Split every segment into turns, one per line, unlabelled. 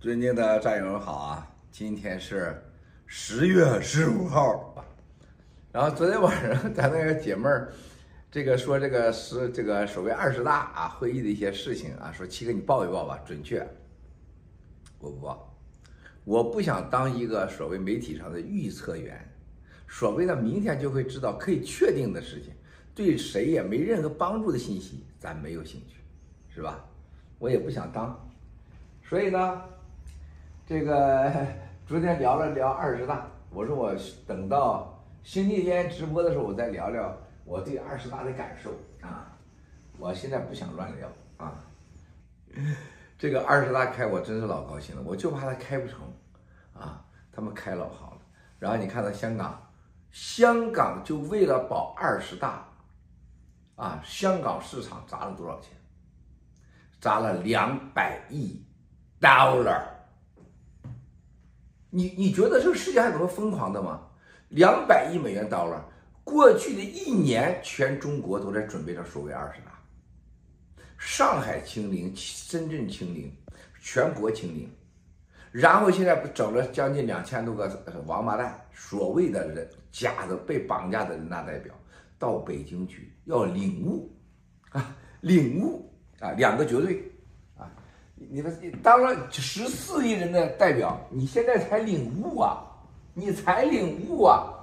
尊敬的战友们好啊！今天是十月十五号，然后昨天晚上咱那个姐妹儿，这个说这个是这个所谓二十大啊会议的一些事情啊，说七哥你报一报吧，准确。我不报，我不想当一个所谓媒体上的预测员，所谓的明天就会知道可以确定的事情，对谁也没任何帮助的信息，咱没有兴趣，是吧？我也不想当，所以呢。这个 昨天聊了聊二十大，我说我等到星期天直播的时候，我再聊聊我对二十大的感受啊。我现在不想乱聊啊。这个二十大开，我真是老高兴了，我就怕他开不成啊。他们开老好了，然后你看到香港，香港就为了保二十大啊，香港市场砸了多少钱？砸了两百亿 dollar。你你觉得这个世界还有什么疯狂的吗？两百亿美元到了，过去的一年，全中国都在准备着所谓二十大。上海清零，深圳清零，全国清零，然后现在不整了将近两千多个王八蛋，所谓的人假的被绑架的人大代表到北京去要领悟啊，领悟啊，两个绝对。你们当了十四亿人的代表，你现在才领悟啊？你才领悟啊？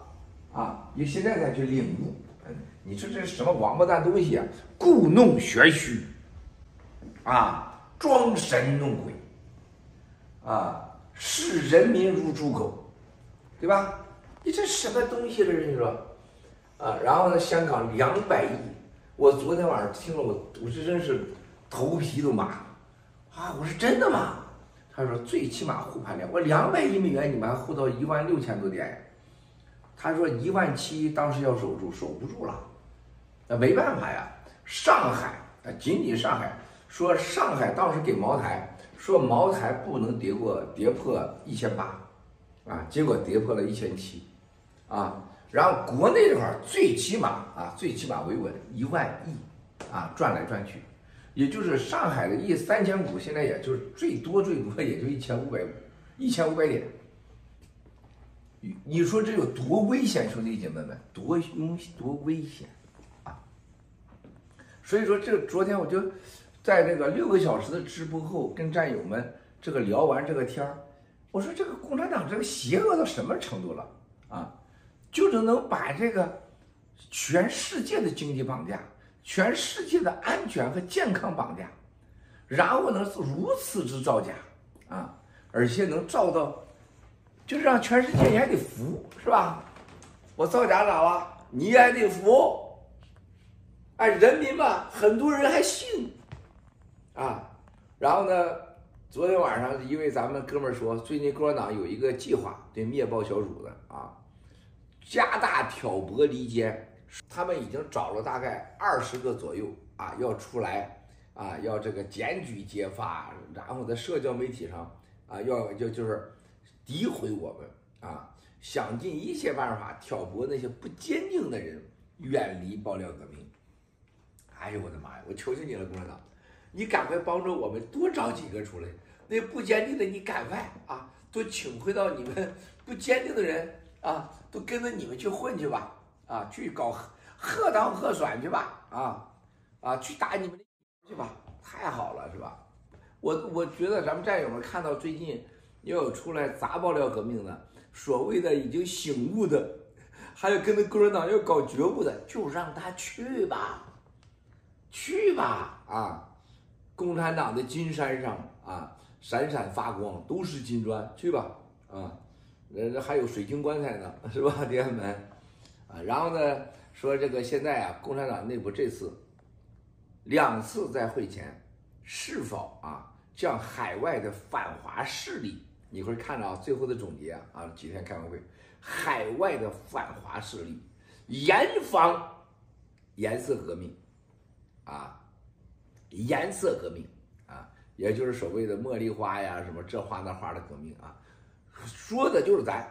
啊，你现在才去领悟？你说这是什么王八蛋东西啊？故弄玄虚，啊，装神弄鬼，啊，视人民如猪狗，对吧？你这什么东西这是？你说，啊，然后呢，香港两百亿，我昨天晚上听了我，我我是真是头皮都麻。啊，我说真的吗？他说最起码护盘量，我两百亿美元，你们还护到一万六千多点。他说一万七当时要守住，守不住了，那没办法呀。上海啊，仅仅上海说上海当时给茅台说茅台不能跌过跌破一千八，啊，结果跌破了一千七，啊，然后国内这块最起码啊，最起码维稳一万亿，啊，转来转去。也就是上海的一三千股，现在也就是最多最多也就一千五百五，一千五百点。你说这有多危险，兄弟姐妹们，多凶多危险啊！所以说，这昨天我就在这个六个小时的直播后，跟战友们这个聊完这个天儿，我说这个共产党这个邪恶到什么程度了啊？就是能把这个全世界的经济绑架。全世界的安全和健康绑架，然后呢是如此之造假啊，而且能造到，就是让全世界也得服是吧？我造假咋了？你也得服。哎，人民嘛，很多人还信啊。然后呢，昨天晚上一位咱们哥们儿说，最近共产党有一个计划，对灭暴小组的啊，加大挑拨离间。他们已经找了大概二十个左右啊，要出来啊，要这个检举揭发，然后在社交媒体上啊，要就就是诋毁我们啊，想尽一切办法挑拨那些不坚定的人远离爆料革命。哎呦我的妈呀！我求求你了，共产党，你赶快帮助我们多找几个出来，那不坚定的你赶快啊，都请回到你们不坚定的人啊，都跟着你们去混去吧。啊，去搞核糖核酸去吧！啊，啊，去打你们的去吧！太好了，是吧？我我觉得咱们战友们看到最近又有出来砸爆料革命的，所谓的已经醒悟的，还有跟着共产党要搞觉悟的，就让他去吧，去吧！啊，共产党的金山上啊，闪闪发光，都是金砖，去吧！啊，呃，还有水晶棺材呢，是吧，弟兄们？啊，然后呢，说这个现在啊，共产党内部这次两次在会前，是否啊将海外的反华势力，你会看到最后的总结啊，啊几天开完会，海外的反华势力严防颜色革命，啊，颜色革命啊，也就是所谓的茉莉花呀，什么这花那花的革命啊，说的就是咱，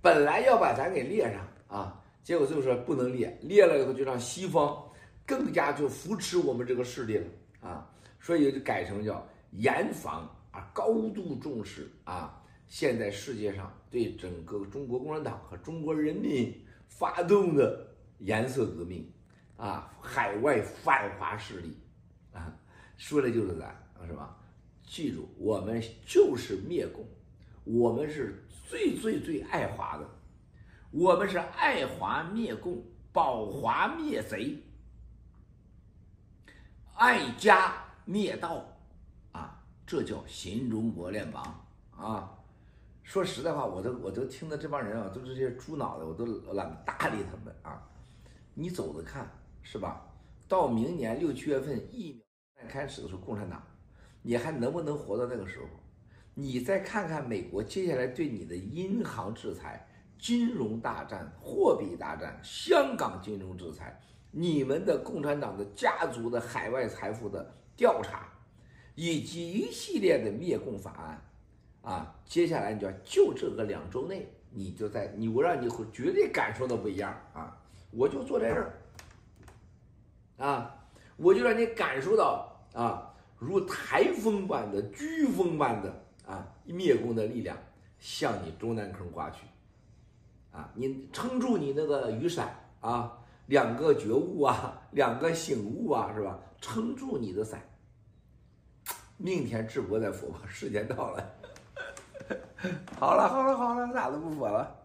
本来要把咱给列上啊。结果就是不能列，列了以后就让西方更加就扶持我们这个势力了啊，所以就改成叫严防啊，高度重视啊，现在世界上对整个中国共产党和中国人民发动的颜色革命啊，海外反华势力啊，说的就是咱，是吧？记住，我们就是灭共，我们是最最最爱华的，我们是爱华灭共，保华灭贼，爱家灭盗，啊，这叫新中国联邦啊！说实在话，我都我都听的这帮人啊，都是些猪脑袋，我都懒得搭理他们啊！你走着看，是吧？到明年六七月份疫苗开始的时候，共产党。你还能不能活到那个时候？你再看看美国接下来对你的银行制裁、金融大战、货币大战、香港金融制裁、你们的共产党的家族的海外财富的调查，以及一系列的灭共法案，啊，接下来你就要就这个两周内，你就在你我让你绝对感受到不一样啊！我就坐在这儿，啊，我就让你感受到啊。如台风般的、飓风般的啊，灭共的力量向你中南坑刮去，你撑住你那个雨伞啊，两个觉悟啊，两个醒悟啊，是吧？撑住你的伞。明天直播再说吧，时间到了。好了好了好了，啥都不说了。